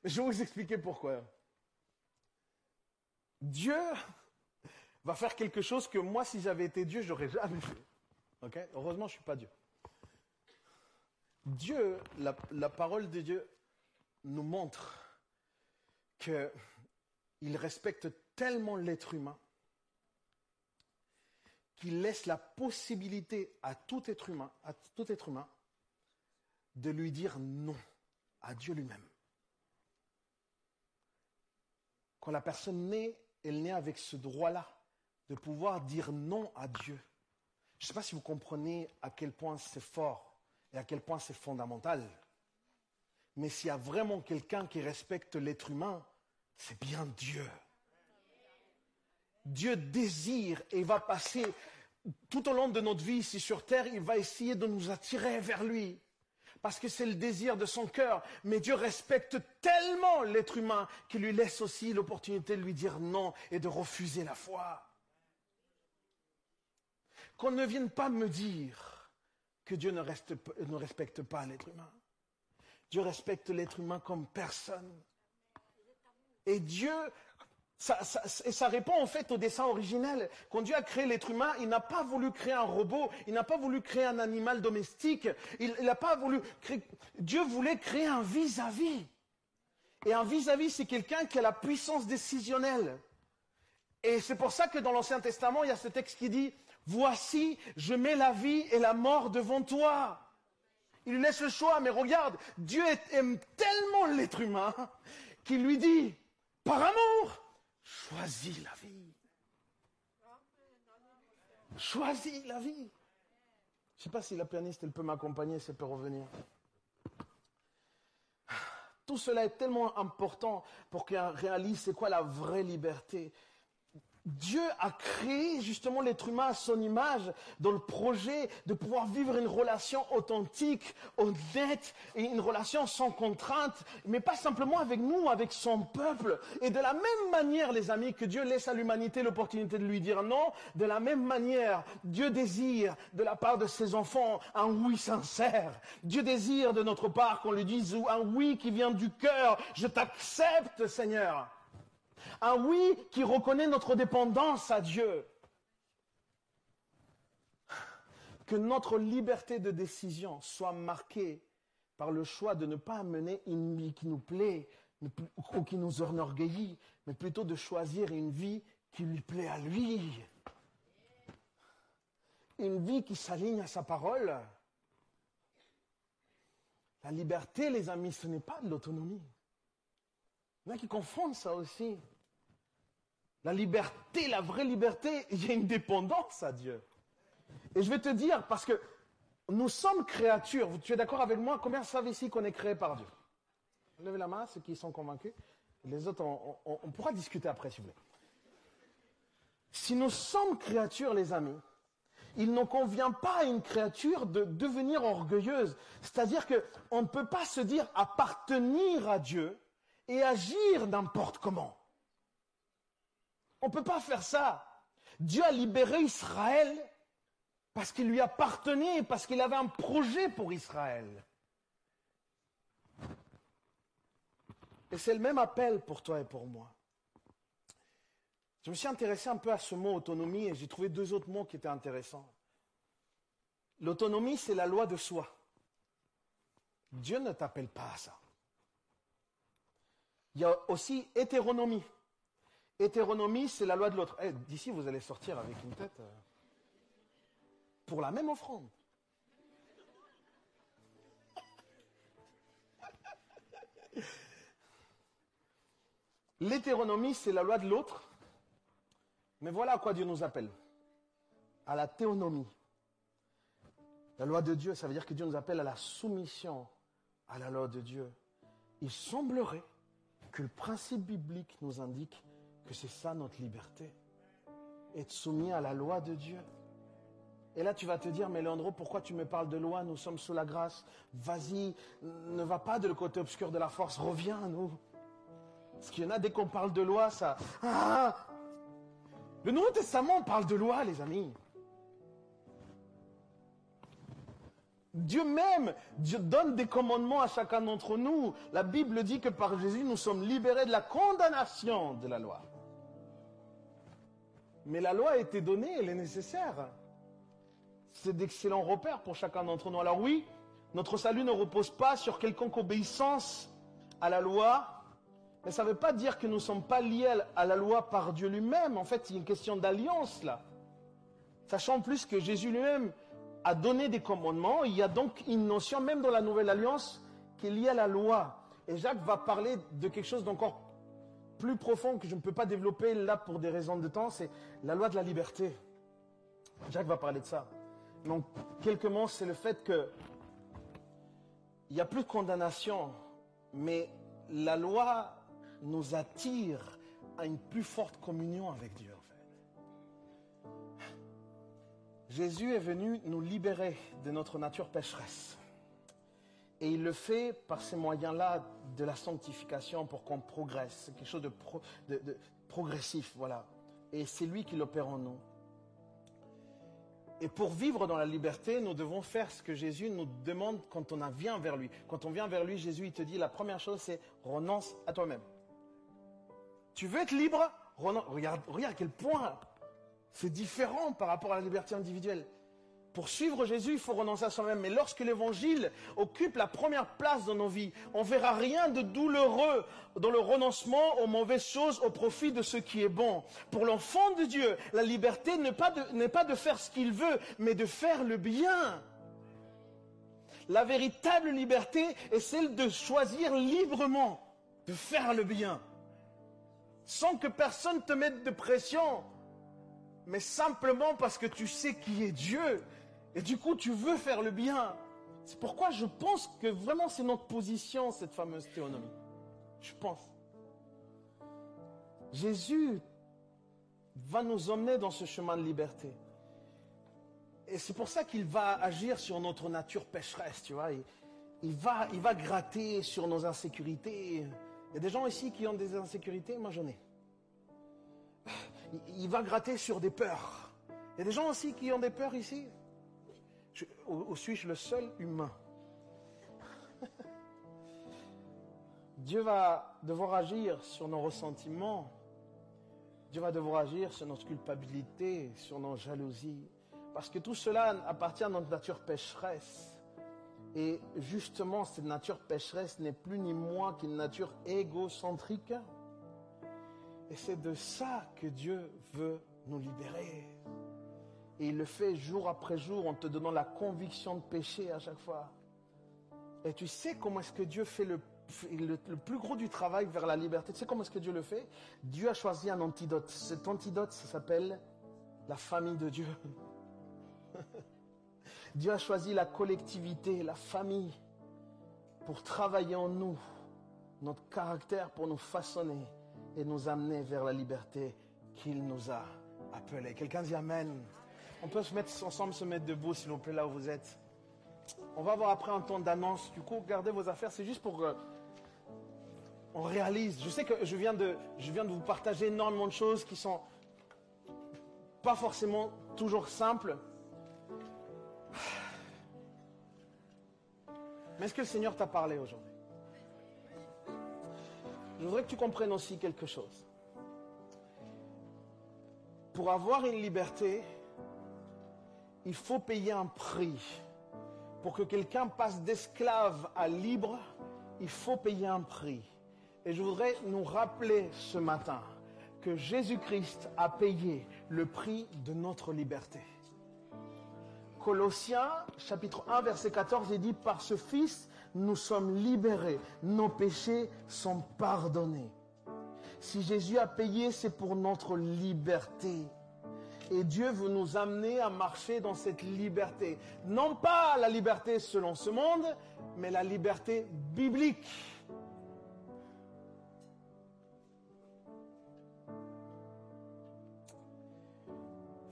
[SPEAKER 1] Mais je vais vous expliquer pourquoi. Dieu va faire quelque chose que moi, si j'avais été Dieu, j'aurais jamais fait. Ok? Heureusement, je suis pas Dieu. Dieu, la, la parole de Dieu nous montre qu'il respecte tellement l'être humain qu'il laisse la possibilité à tout être humain, à tout être humain, de lui dire non à Dieu lui-même. Quand la personne naît, elle naît avec ce droit-là de pouvoir dire non à Dieu. Je ne sais pas si vous comprenez à quel point c'est fort et à quel point c'est fondamental. Mais s'il y a vraiment quelqu'un qui respecte l'être humain, c'est bien Dieu. Dieu désire et va passer tout au long de notre vie ici sur terre, il va essayer de nous attirer vers lui. Parce que c'est le désir de son cœur. Mais Dieu respecte tellement l'être humain qu'il lui laisse aussi l'opportunité de lui dire non et de refuser la foi. qu'on ne vienne pas me dire que Dieu ne, ne respecte pas l'être humain. Dieu respecte l'être humain comme personne. Et Dieu, et ça répond en fait au dessin originel. Quand Dieu a créé l'être humain, il n'a pas voulu créer un robot, il n'a pas voulu créer un animal domestique, il n'a pas voulu créer... Dieu voulait créer un vis-à-vis. Et un vis-à-vis, c'est quelqu'un qui a la puissance décisionnelle. Et c'est pour ça que dans l'Ancien Testament, il y a ce texte qui dit, Voici, je mets la vie et la mort devant toi. Il lui laisse le choix, mais regarde, Dieu aime tellement l'être humain qu'il lui dit, par amour, choisis la vie. Choisis la vie. Je ne sais pas si la pianiste, elle peut m'accompagner, si elle peut revenir. Tout cela est tellement important pour qu'on réalise c'est quoi la vraie liberté. Dieu a créé justement l'être humain à son image dans le projet de pouvoir vivre une relation authentique, honnête et une relation sans contrainte, mais pas simplement avec nous, avec son peuple. Et de la même manière, les amis, que Dieu laisse à l'humanité l'opportunité de lui dire non, de la même manière, Dieu désire de la part de ses enfants un oui sincère. Dieu désire de notre part qu'on lui dise un oui qui vient du cœur. Je t'accepte, Seigneur. Un oui qui reconnaît notre dépendance à Dieu. Que notre liberté de décision soit marquée par le choix de ne pas mener une vie qui nous plaît ou qui nous enorgueillit, mais plutôt de choisir une vie qui lui plaît à lui. Une vie qui s'aligne à sa parole. La liberté, les amis, ce n'est pas de l'autonomie. Il y en a qui confondent ça aussi. La liberté, la vraie liberté, (laughs) il y a une dépendance à Dieu. Et je vais te dire, parce que nous sommes créatures, tu es d'accord avec moi? Combien savent ici qu'on est créé par Dieu? Levez la main, ceux qui sont convaincus. Les autres, on, pourra discuter après, si vous voulez. Si nous sommes créatures, les amis, il ne convient pas à une créature de devenir orgueilleuse. C'est-à-dire qu'on ne peut pas se dire appartenir à Dieu et agir n'importe comment. On ne peut pas faire ça. Dieu a libéré Israël parce qu'il lui appartenait, parce qu'il avait un projet pour Israël. Et c'est le même appel pour toi et pour moi. Je me suis intéressé un peu à ce mot autonomie et j'ai trouvé deux autres mots qui étaient intéressants. L'autonomie, c'est la loi de soi. Dieu ne t'appelle pas à ça. Il y a aussi hétéronomie. Hétéronomie, c'est la loi de l'autre. Eh, d'ici, vous allez sortir avec une tête euh, pour la même offrande. L'hétéronomie, c'est la loi de l'autre. Mais voilà à quoi Dieu nous appelle. À la théonomie. La loi de Dieu, ça veut dire que Dieu nous appelle à la soumission à la loi de Dieu. Il semblerait que le principe biblique nous indique que c'est ça notre liberté. Être soumis à la loi de Dieu. Et là, tu vas te dire, mais Leandro, pourquoi tu me parles de loi? Nous sommes sous la grâce. Vas-y, ne va pas de le côté obscur de la force, reviens à nous. Parce qu'il y en a, dès qu'on parle de loi, ça... Ah Le Nouveau Testament parle de loi, les amis. Dieu même Dieu donne des commandements à chacun d'entre nous. La Bible dit que par Jésus, nous sommes libérés de la condamnation de la loi. Mais la loi a été donnée, elle est nécessaire. C'est d'excellents repères pour chacun d'entre nous. Alors oui, notre salut ne repose pas sur quelconque obéissance à la loi, mais ça ne veut pas dire que nous ne sommes pas liés à la loi par Dieu lui-même. En fait, il y a une question d'alliance là. Sachant plus que Jésus lui-même a donné des commandements, il y a donc une notion, même dans la nouvelle alliance, qui est liée à la loi. Et Jacques va parler de quelque chose d'encore plus profond que je ne peux pas développer là pour des raisons de temps, c'est la loi de la liberté. Jacques va parler de ça. Donc, quelques mots, c'est le fait que il n'y a plus de condamnation, mais la loi nous attire à une plus forte communion avec Dieu, en fait. Jésus est venu nous libérer de notre nature pécheresse. Et il le fait par ces moyens-là de la sanctification pour qu'on progresse. C'est quelque chose de, progressif, voilà. Et c'est lui qui l'opère en nous. Et pour vivre dans la liberté, nous devons faire ce que Jésus nous demande quand on vient vers lui. Quand on vient vers lui, Jésus il te dit la première chose c'est renonce à toi-même. Tu veux être libre? Regarde, regarde quel point c'est différent par rapport à la liberté individuelle. Pour suivre Jésus, il faut renoncer à soi-même. Mais lorsque l'évangile occupe la première place dans nos vies, on verra rien de douloureux dans le renoncement aux mauvaises choses au profit de ce qui est bon. Pour l'enfant de Dieu, la liberté n'est pas, pas de faire ce qu'il veut, mais de faire le bien. La véritable liberté est celle de choisir librement de faire le bien, sans que personne te mette de pression, mais simplement parce que tu sais qui est Dieu et du coup, tu veux faire le bien. C'est pourquoi je pense que vraiment c'est notre position, cette fameuse théonomie. Je pense. Jésus va nous emmener dans ce chemin de liberté. Et c'est pour ça qu'il va agir sur notre nature pécheresse, tu vois. Il, va, il va gratter sur nos insécurités. Il y a des gens ici qui ont des insécurités, moi j'en ai. Il, il va gratter sur des peurs. Il y a des gens aussi qui ont des peurs ici. Ou, suis-je le seul humain? Dieu va devoir agir sur nos ressentiments. Dieu va devoir agir sur notre culpabilité, sur nos jalousies. Parce que tout cela appartient à notre nature pécheresse. Et justement, cette nature pécheresse n'est plus ni moins qu'une nature égocentrique. Et c'est de ça que Dieu veut nous libérer. Et il le fait jour après jour en te donnant la conviction de péché à chaque fois. Et tu sais comment est-ce que Dieu fait le, le, plus gros du travail vers la liberté. Tu sais comment est-ce que Dieu le fait? Dieu a choisi un antidote. Cet antidote, ça s'appelle la famille de Dieu. (laughs) Dieu a choisi la collectivité, la famille, pour travailler en nous, notre caractère, pour nous façonner et nous amener vers la liberté qu'il nous a appelés. Quelqu'un dit Amen. On peut se mettre ensemble, se mettre debout, s'il vous plaît, là où vous êtes. On va avoir après un temps d'annonce. Du coup, gardez vos affaires. C'est juste pour. Euh, on réalise. Je sais que je viens, de, vous partager énormément de choses qui sont pas forcément toujours simples. Mais est-ce que le Seigneur t'a parlé aujourd'hui? Je voudrais que tu comprennes aussi quelque chose. Pour avoir une liberté, il faut payer un prix. Pour que quelqu'un passe d'esclave à libre, il faut payer un prix. Et je voudrais nous rappeler ce matin que Jésus-Christ a payé le prix de notre liberté. Colossiens chapitre 1 verset 14 il dit par ce fils nous sommes libérés, nos péchés sont pardonnés. Si Jésus a payé, c'est pour notre liberté. Et Dieu veut nous amener à marcher dans cette liberté. Non pas la liberté selon ce monde, mais la liberté biblique.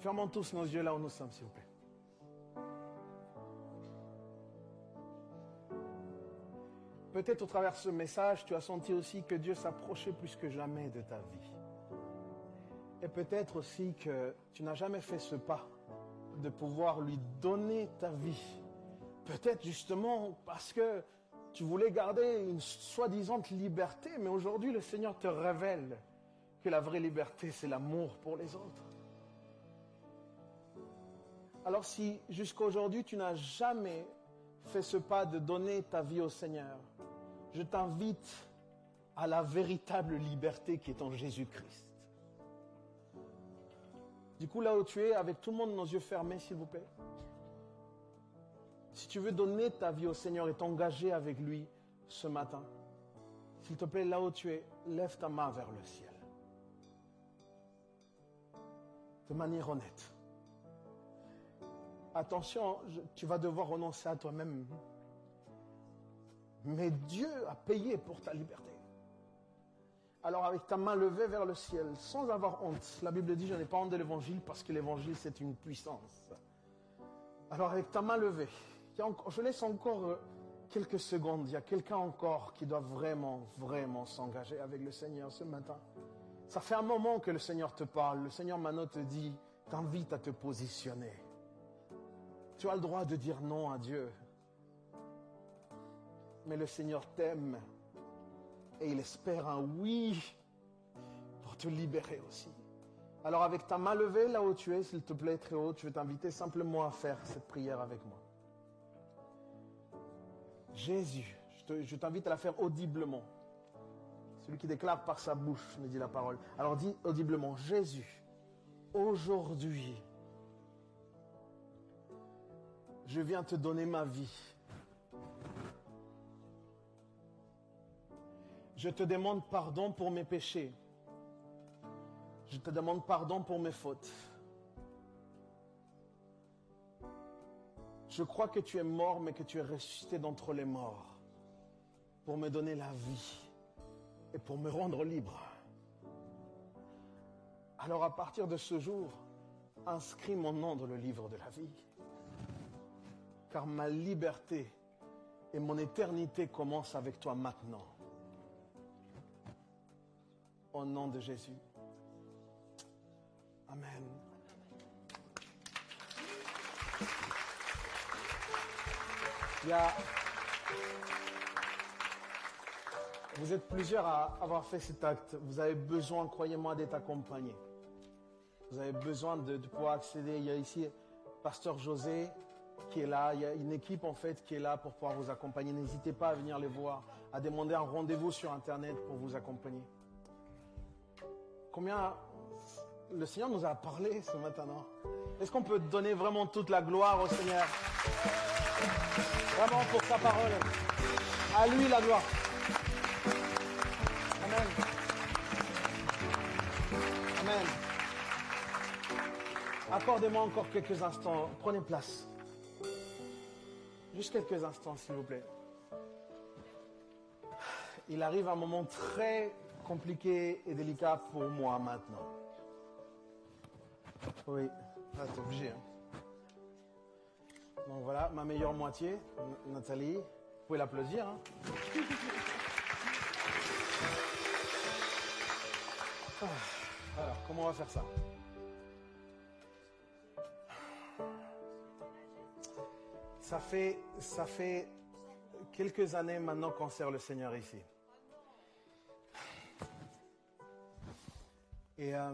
[SPEAKER 1] Fermons tous nos yeux là où nous sommes, s'il vous plaît. Peut-être au travers de ce message, tu as senti aussi que Dieu s'approchait plus que jamais de ta vie. Et peut-être aussi que tu n'as jamais fait ce pas de pouvoir lui donner ta vie. Peut-être justement parce que tu voulais garder une soi-disant liberté, mais aujourd'hui le Seigneur te révèle que la vraie liberté, c'est l'amour pour les autres. Alors si jusqu'à aujourd'hui tu n'as jamais fait ce pas de donner ta vie au Seigneur, je t'invite à la véritable liberté qui est en Jésus-Christ. Du coup, là où tu es, avec tout le monde nos yeux fermés, s'il vous plaît. Si tu veux donner ta vie au Seigneur et t'engager avec lui ce matin, s'il te plaît, là où tu es, lève ta main vers le ciel. De manière honnête. Attention, tu vas devoir renoncer à toi-même. Mais Dieu a payé pour ta liberté. Alors avec ta main levée vers le ciel, sans avoir honte, la Bible dit, je n'ai pas honte de l'évangile parce que l'évangile c'est une puissance. Alors avec ta main levée, je laisse encore euh, quelques secondes, il y a quelqu'un encore qui doit vraiment, vraiment s'engager avec le Seigneur ce matin. Ça fait un moment que le Seigneur te parle, le Seigneur maintenant te dit, t'invite à te positionner. Tu as le droit de dire non à Dieu. Mais le Seigneur t'aime et il espère un oui pour te libérer aussi. Alors avec ta main levée là où tu es, s'il te plaît, très haut, je vais t'inviter simplement à faire cette prière avec moi. Jésus, je t'invite à la faire audiblement. Celui qui déclare par sa bouche, me dit la parole. Alors dis audiblement, Jésus, aujourd'hui, je viens te donner ma vie. Je te demande pardon pour mes péchés. Je te demande pardon pour mes fautes. Je crois que tu es mort, mais que tu es ressuscité d'entre les morts pour me donner la vie et pour me rendre libre. Alors à partir de ce jour, inscris mon nom dans le livre de la vie. Car ma liberté et mon éternité commencent avec toi maintenant. Au nom de Jésus. Amen. Vous êtes plusieurs à avoir fait cet acte. Vous avez besoin, croyez-moi, d'être accompagné. Vous avez besoin de, pouvoir accéder. Il y a ici Pasteur José qui est là. Il y a une équipe en fait qui est là pour pouvoir vous accompagner. N'hésitez pas à venir les voir, à demander un rendez-vous sur Internet pour vous accompagner. Combien le Seigneur nous a parlé ce matin, Est-ce qu'on peut donner vraiment toute la gloire au Seigneur? Vraiment pour sa parole. À lui la gloire. Amen. Amen. Accordez-moi encore quelques instants. Prenez place. Juste quelques instants, s'il vous plaît. Il arrive un moment très compliqué et délicat pour moi maintenant. Oui, t'es obligé. Hein. Donc voilà, ma meilleure moitié, Nathalie. Vous pouvez l'applaudir. Hein. Ah, alors, comment on va faire ça? Ça fait, ça fait quelques années maintenant qu'on sert le Seigneur ici. Et euh,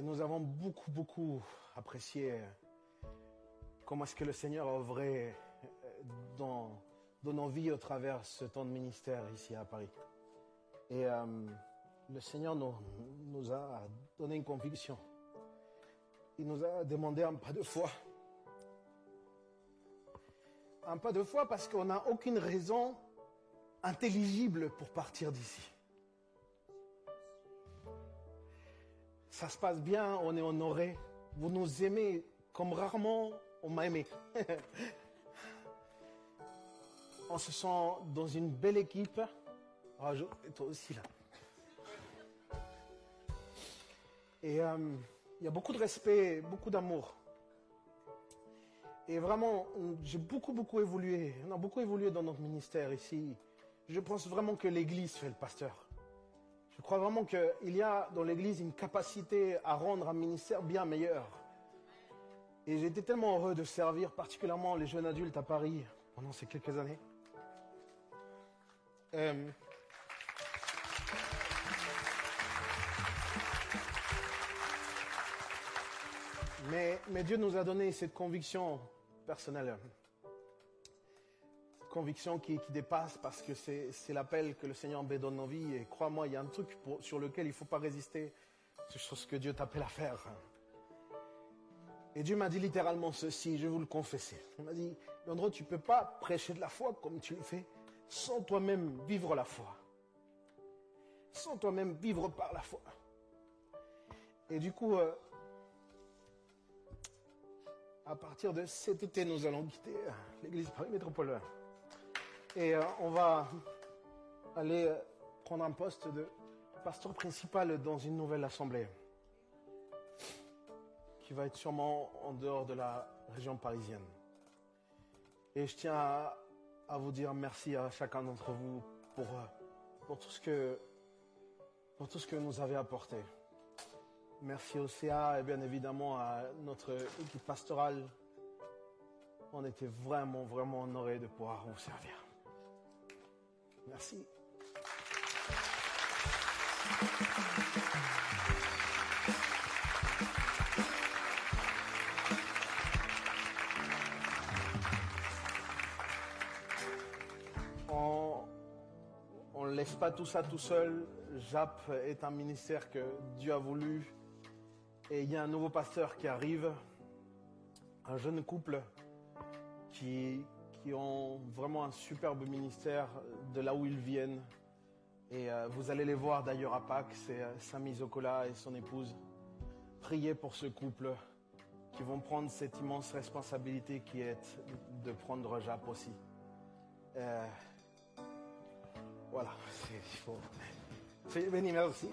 [SPEAKER 1] nous avons beaucoup, beaucoup apprécié comment est-ce que le Seigneur a œuvré euh, dans, nos vies au travers ce temps de ministère ici à Paris. Et euh, le Seigneur nous, a donné une conviction. Il nous a demandé un pas de foi. Un pas de foi parce qu'on n'a aucune raison intelligible pour partir d'ici. ça se passe bien, on est honoré. Vous nous aimez comme rarement on m'a aimé. (laughs) on se sent dans une belle équipe. Ah, toi aussi là. Et euh, il y a beaucoup de respect, beaucoup d'amour. Et vraiment, j'ai beaucoup, beaucoup évolué. On a beaucoup évolué dans notre ministère ici. Je pense vraiment que l'Église fait le pasteur. Je crois vraiment qu'il y a dans l'Église une capacité à rendre un ministère bien meilleur. Et j'ai été tellement heureux de servir particulièrement les jeunes adultes à Paris pendant ces quelques années. Euh, mais, Dieu nous a donné cette conviction personnelle conviction qui, dépasse parce que c'est l'appel que le Seigneur me donne nos vies. Et crois-moi, il y a un truc sur lequel il ne faut pas résister. C'est ce que Dieu t'appelle à faire. Et Dieu m'a dit littéralement ceci, je vais vous le confesser. Il m'a dit, Leandro, tu ne peux pas prêcher de la foi comme tu le fais sans toi-même vivre la foi. Sans toi-même vivre par la foi. Et du coup, euh, à partir de cet été, nous allons quitter l'église Paris Métropole. Et euh, on va aller euh, prendre un poste de pasteur principal dans une nouvelle assemblée qui va être sûrement en dehors de la région parisienne. Et je tiens à, à vous dire merci à chacun d'entre vous pour, euh, pour, tout ce que, pour tout ce que nous avez apporté. Merci au CA et bien évidemment à notre équipe pastorale. On était vraiment, vraiment honorés de pouvoir vous servir. Merci. On ne laisse pas tout ça tout seul. JAP est un ministère que Dieu a voulu. Et il y a un nouveau pasteur qui arrive, un jeune couple qui, qui ont vraiment un superbe ministère de là où ils viennent. Et euh, vous allez les voir d'ailleurs à Pâques, c'est euh, Samy et son épouse. Priez pour ce couple qui vont prendre cette immense responsabilité qui est de prendre Jap aussi. Euh, voilà, il faut. Benny, merci.